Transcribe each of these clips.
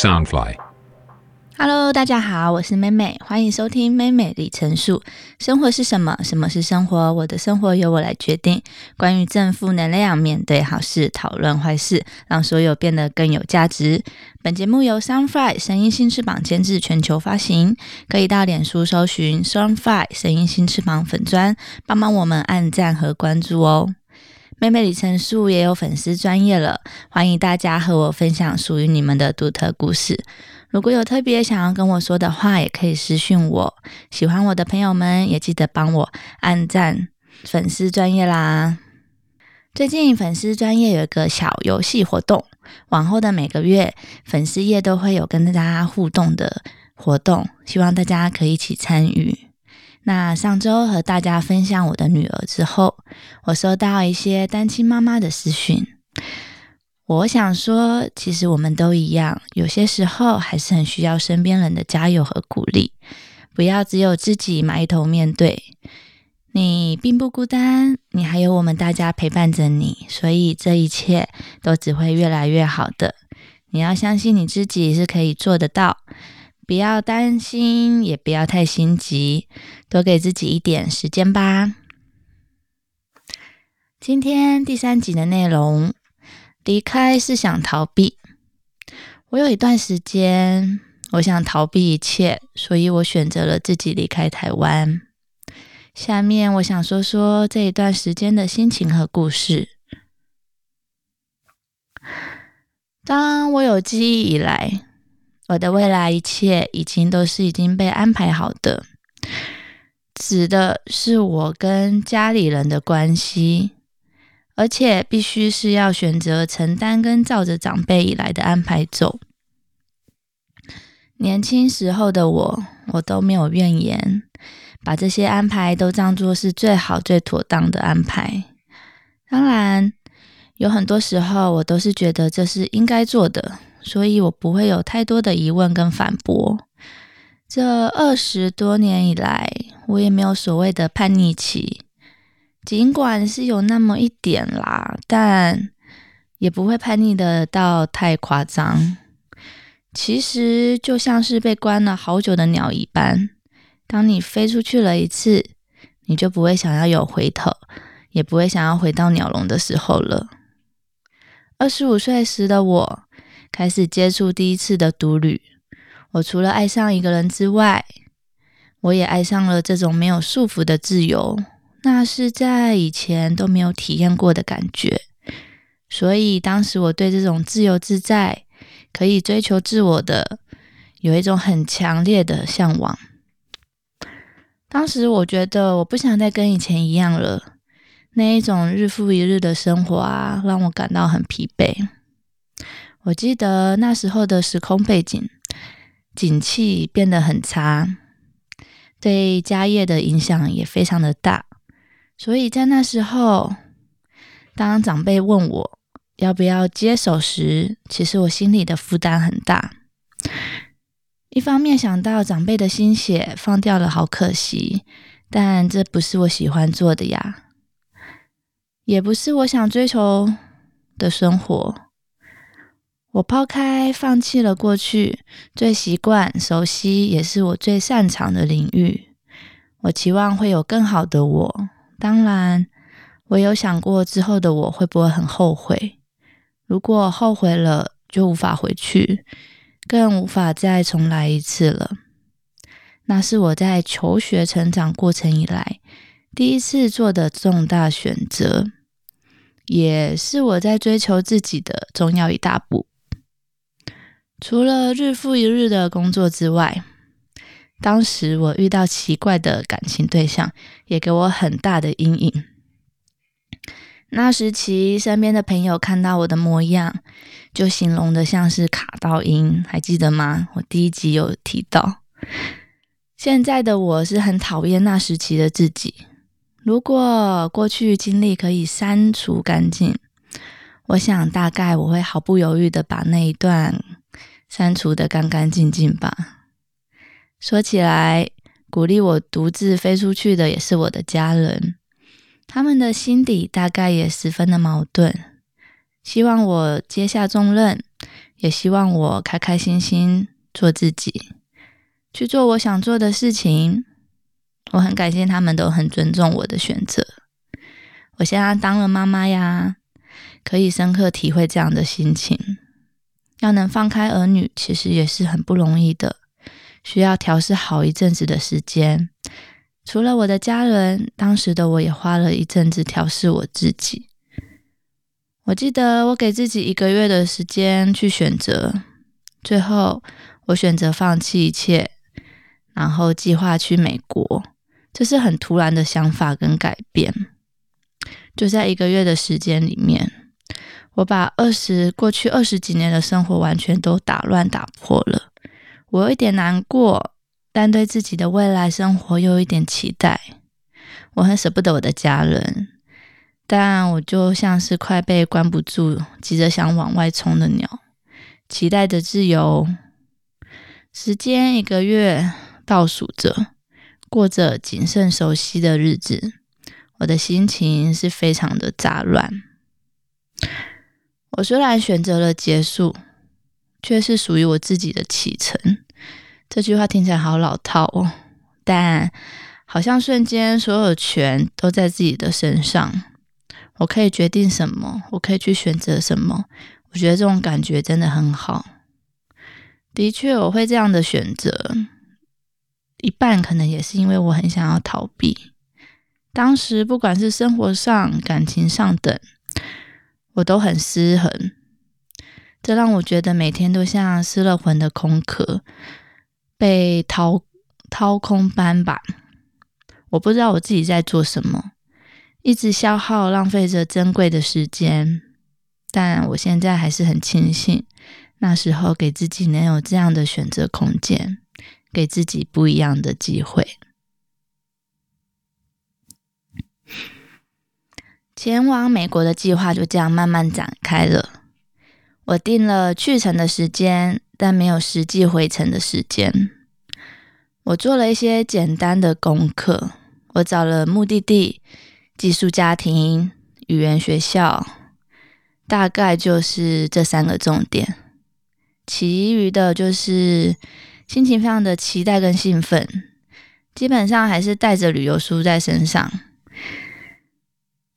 Soundfly，Hello，大家好，我是妹妹，欢迎收听妹妹里程数。生活是什么？什么是生活？我的生活由我来决定。关于正负能量，面对好事，讨论坏事，让所有变得更有价值。本节目由 Soundfly 声音新翅膀监制，全球发行。可以到脸书搜寻 Soundfly 声音新翅膀粉砖，帮忙我们按赞和关注哦。妹妹李成树也有粉丝专业了，欢迎大家和我分享属于你们的独特故事。如果有特别想要跟我说的话，也可以私讯我。喜欢我的朋友们也记得帮我按赞粉丝专业啦。最近粉丝专业有一个小游戏活动，往后的每个月粉丝页都会有跟大家互动的活动，希望大家可以一起参与。那上周和大家分享我的女儿之后，我收到一些单亲妈妈的私讯。我想说，其实我们都一样，有些时候还是很需要身边人的加油和鼓励，不要只有自己埋头面对。你并不孤单，你还有我们大家陪伴着你，所以这一切都只会越来越好的。你要相信你自己是可以做得到。不要担心，也不要太心急，多给自己一点时间吧。今天第三集的内容，离开是想逃避。我有一段时间，我想逃避一切，所以我选择了自己离开台湾。下面我想说说这一段时间的心情和故事。当我有记忆以来。我的未来一切已经都是已经被安排好的，指的是我跟家里人的关系，而且必须是要选择承担跟照着长辈以来的安排走。年轻时候的我，我都没有怨言，把这些安排都当作是最好最妥当的安排。当然，有很多时候我都是觉得这是应该做的。所以我不会有太多的疑问跟反驳。这二十多年以来，我也没有所谓的叛逆期，尽管是有那么一点啦，但也不会叛逆的到太夸张。其实就像是被关了好久的鸟一般，当你飞出去了一次，你就不会想要有回头，也不会想要回到鸟笼的时候了。二十五岁时的我。开始接触第一次的独旅，我除了爱上一个人之外，我也爱上了这种没有束缚的自由，那是在以前都没有体验过的感觉。所以当时我对这种自由自在、可以追求自我的，有一种很强烈的向往。当时我觉得我不想再跟以前一样了，那一种日复一日的生活啊，让我感到很疲惫。我记得那时候的时空背景，景气变得很差，对家业的影响也非常的大。所以在那时候，当长辈问我要不要接手时，其实我心里的负担很大。一方面想到长辈的心血放掉了，好可惜，但这不是我喜欢做的呀，也不是我想追求的生活。我抛开、放弃了过去最习惯、熟悉，也是我最擅长的领域。我期望会有更好的我。当然，我有想过之后的我会不会很后悔。如果后悔了，就无法回去，更无法再重来一次了。那是我在求学成长过程以来第一次做的重大选择，也是我在追求自己的重要一大步。除了日复一日的工作之外，当时我遇到奇怪的感情对象，也给我很大的阴影。那时期，身边的朋友看到我的模样，就形容的像是卡到音，还记得吗？我第一集有提到。现在的我是很讨厌那时期的自己。如果过去经历可以删除干净，我想大概我会毫不犹豫的把那一段。删除的干干净净吧。说起来，鼓励我独自飞出去的也是我的家人，他们的心底大概也十分的矛盾，希望我接下重任，也希望我开开心心做自己，去做我想做的事情。我很感谢他们都很尊重我的选择。我现在当了妈妈呀，可以深刻体会这样的心情。要能放开儿女，其实也是很不容易的，需要调试好一阵子的时间。除了我的家人，当时的我也花了一阵子调试我自己。我记得我给自己一个月的时间去选择，最后我选择放弃一切，然后计划去美国。这是很突然的想法跟改变，就在一个月的时间里面，我把二十过去二十几年的生活完全都打乱打破了。我有一点难过，但对自己的未来生活又有一点期待。我很舍不得我的家人，但我就像是快被关不住、急着想往外冲的鸟，期待着自由。时间一个月倒数着。过着谨慎熟悉的日子，我的心情是非常的杂乱。我虽然选择了结束，却是属于我自己的启程。这句话听起来好老套哦，但好像瞬间所有权都在自己的身上。我可以决定什么，我可以去选择什么。我觉得这种感觉真的很好。的确，我会这样的选择。一半可能也是因为我很想要逃避，当时不管是生活上、感情上等，我都很失衡，这让我觉得每天都像失了魂的空壳，被掏掏空般吧。我不知道我自己在做什么，一直消耗、浪费着珍贵的时间。但我现在还是很庆幸，那时候给自己能有这样的选择空间。给自己不一样的机会。前往美国的计划就这样慢慢展开了。我定了去程的时间，但没有实际回程的时间。我做了一些简单的功课。我找了目的地、寄宿家庭、语言学校，大概就是这三个重点。其余的就是。心情非常的期待跟兴奋，基本上还是带着旅游书在身上。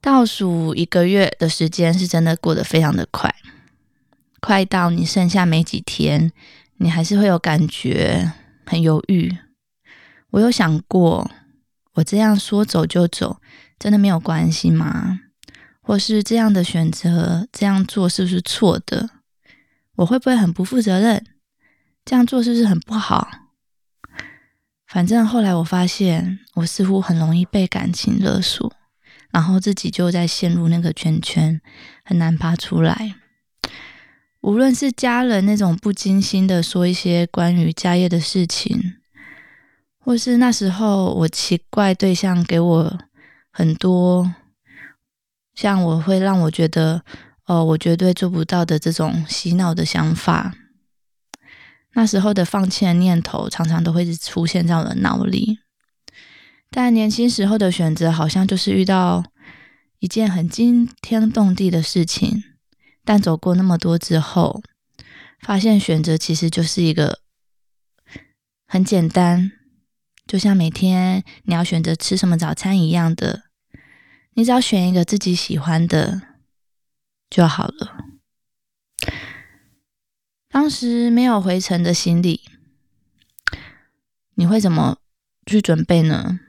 倒数一个月的时间是真的过得非常的快，快到你剩下没几天，你还是会有感觉很犹豫。我有想过，我这样说走就走，真的没有关系吗？或是这样的选择这样做是不是错的？我会不会很不负责任？这样做是不是很不好？反正后来我发现，我似乎很容易被感情勒索，然后自己就在陷入那个圈圈，很难爬出来。无论是家人那种不经心的说一些关于家业的事情，或是那时候我奇怪对象给我很多，像我会让我觉得，哦，我绝对做不到的这种洗脑的想法。那时候的放弃的念头，常常都会出现在我的脑里。但年轻时候的选择，好像就是遇到一件很惊天动地的事情。但走过那么多之后，发现选择其实就是一个很简单，就像每天你要选择吃什么早餐一样的，你只要选一个自己喜欢的就好了。当时没有回程的行李，你会怎么去准备呢？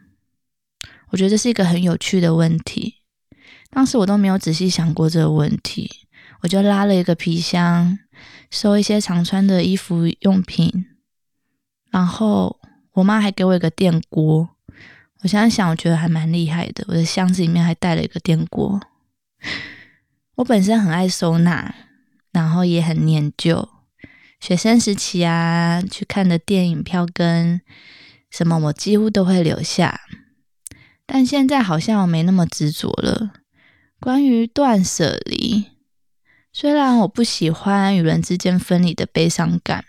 我觉得这是一个很有趣的问题。当时我都没有仔细想过这个问题，我就拉了一个皮箱，收一些常穿的衣服用品，然后我妈还给我一个电锅。我现在想，我觉得还蛮厉害的。我的箱子里面还带了一个电锅。我本身很爱收纳，然后也很念旧。学生时期啊，去看的电影票跟什么，我几乎都会留下。但现在好像我没那么执着了。关于断舍离，虽然我不喜欢与人之间分离的悲伤感，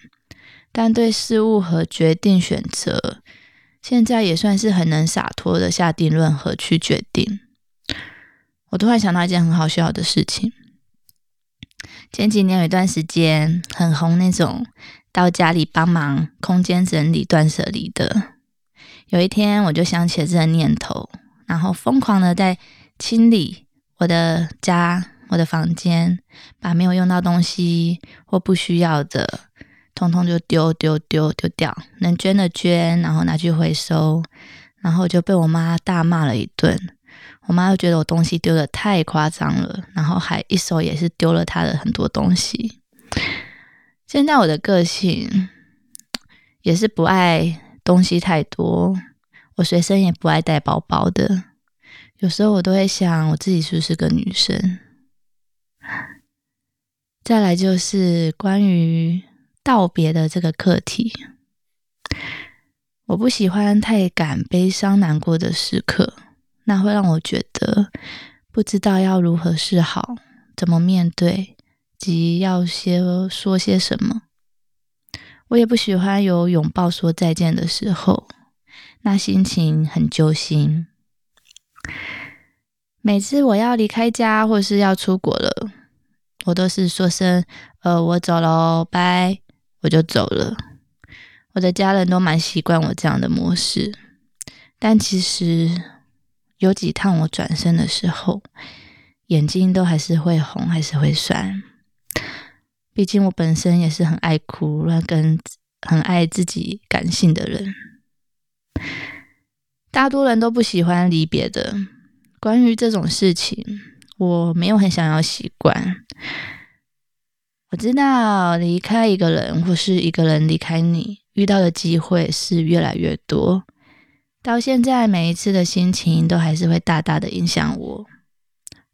但对事物和决定选择，现在也算是很能洒脱的下定论和去决定。我突然想到一件很好笑的事情。前几年有一段时间很红，那种到家里帮忙空间整理、断舍离的。有一天，我就想起了这个念头，然后疯狂的在清理我的家、我的房间，把没有用到东西或不需要的，通通就丢丢丢丢掉，能捐的捐，然后拿去回收，然后就被我妈大骂了一顿。我妈又觉得我东西丢的太夸张了，然后还一手也是丢了她的很多东西。现在我的个性也是不爱。东西太多，我随身也不爱带包包的。有时候我都会想，我自己是不是个女生？再来就是关于道别的这个课题，我不喜欢太赶悲伤难过的时刻，那会让我觉得不知道要如何是好，怎么面对，及要些说些什么。我也不喜欢有拥抱说再见的时候，那心情很揪心。每次我要离开家或是要出国了，我都是说声“呃，我走了，拜”，我就走了。我的家人都蛮习惯我这样的模式，但其实有几趟我转身的时候，眼睛都还是会红，还是会酸。毕竟我本身也是很爱哭、乱跟很爱自己感性的人，大多人都不喜欢离别的。关于这种事情，我没有很想要习惯。我知道离开一个人，或是一个人离开你，遇到的机会是越来越多。到现在，每一次的心情都还是会大大的影响我。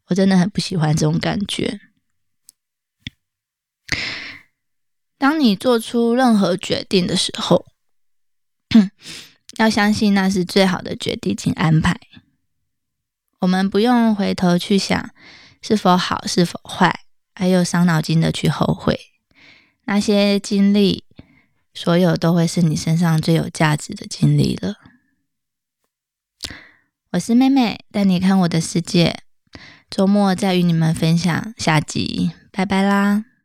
我真的很不喜欢这种感觉。当你做出任何决定的时候，要相信那是最好的决定及安排。我们不用回头去想是否好是否坏，还有伤脑筋的去后悔。那些经历，所有都会是你身上最有价值的经历了。我是妹妹，带你看我的世界。周末再与你们分享下集，拜拜啦！